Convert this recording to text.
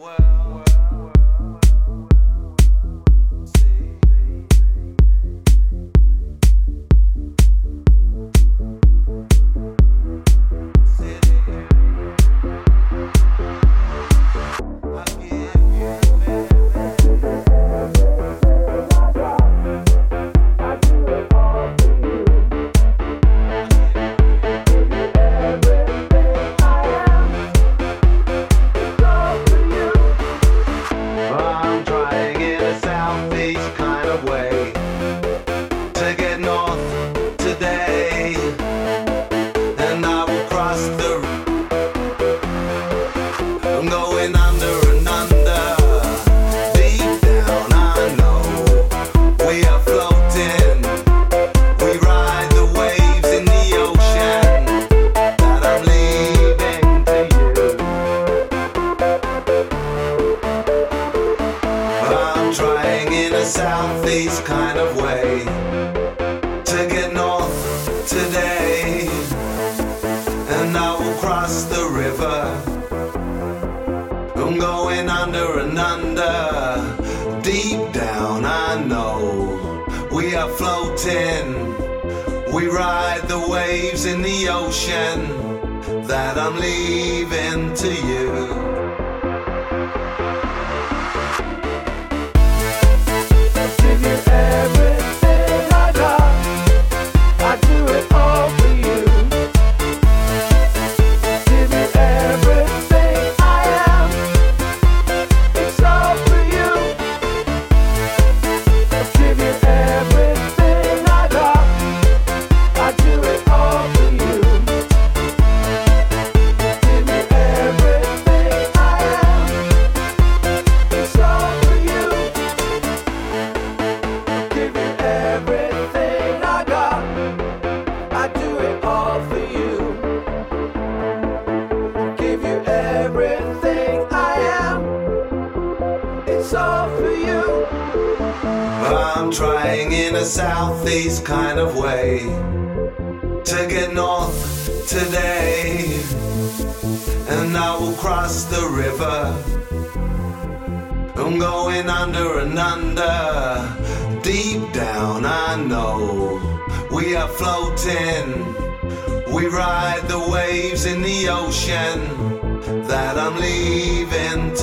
I'm southeast kind of way to get north today, and I will cross the river. I'm going under and under, deep down. I know we are floating. We ride the waves in the ocean that I'm leaving to you. I'm trying in a southeast kind of way to get north today, and I will cross the river. I'm going under and under, deep down. I know we are floating. We ride the waves in the ocean that I'm leaving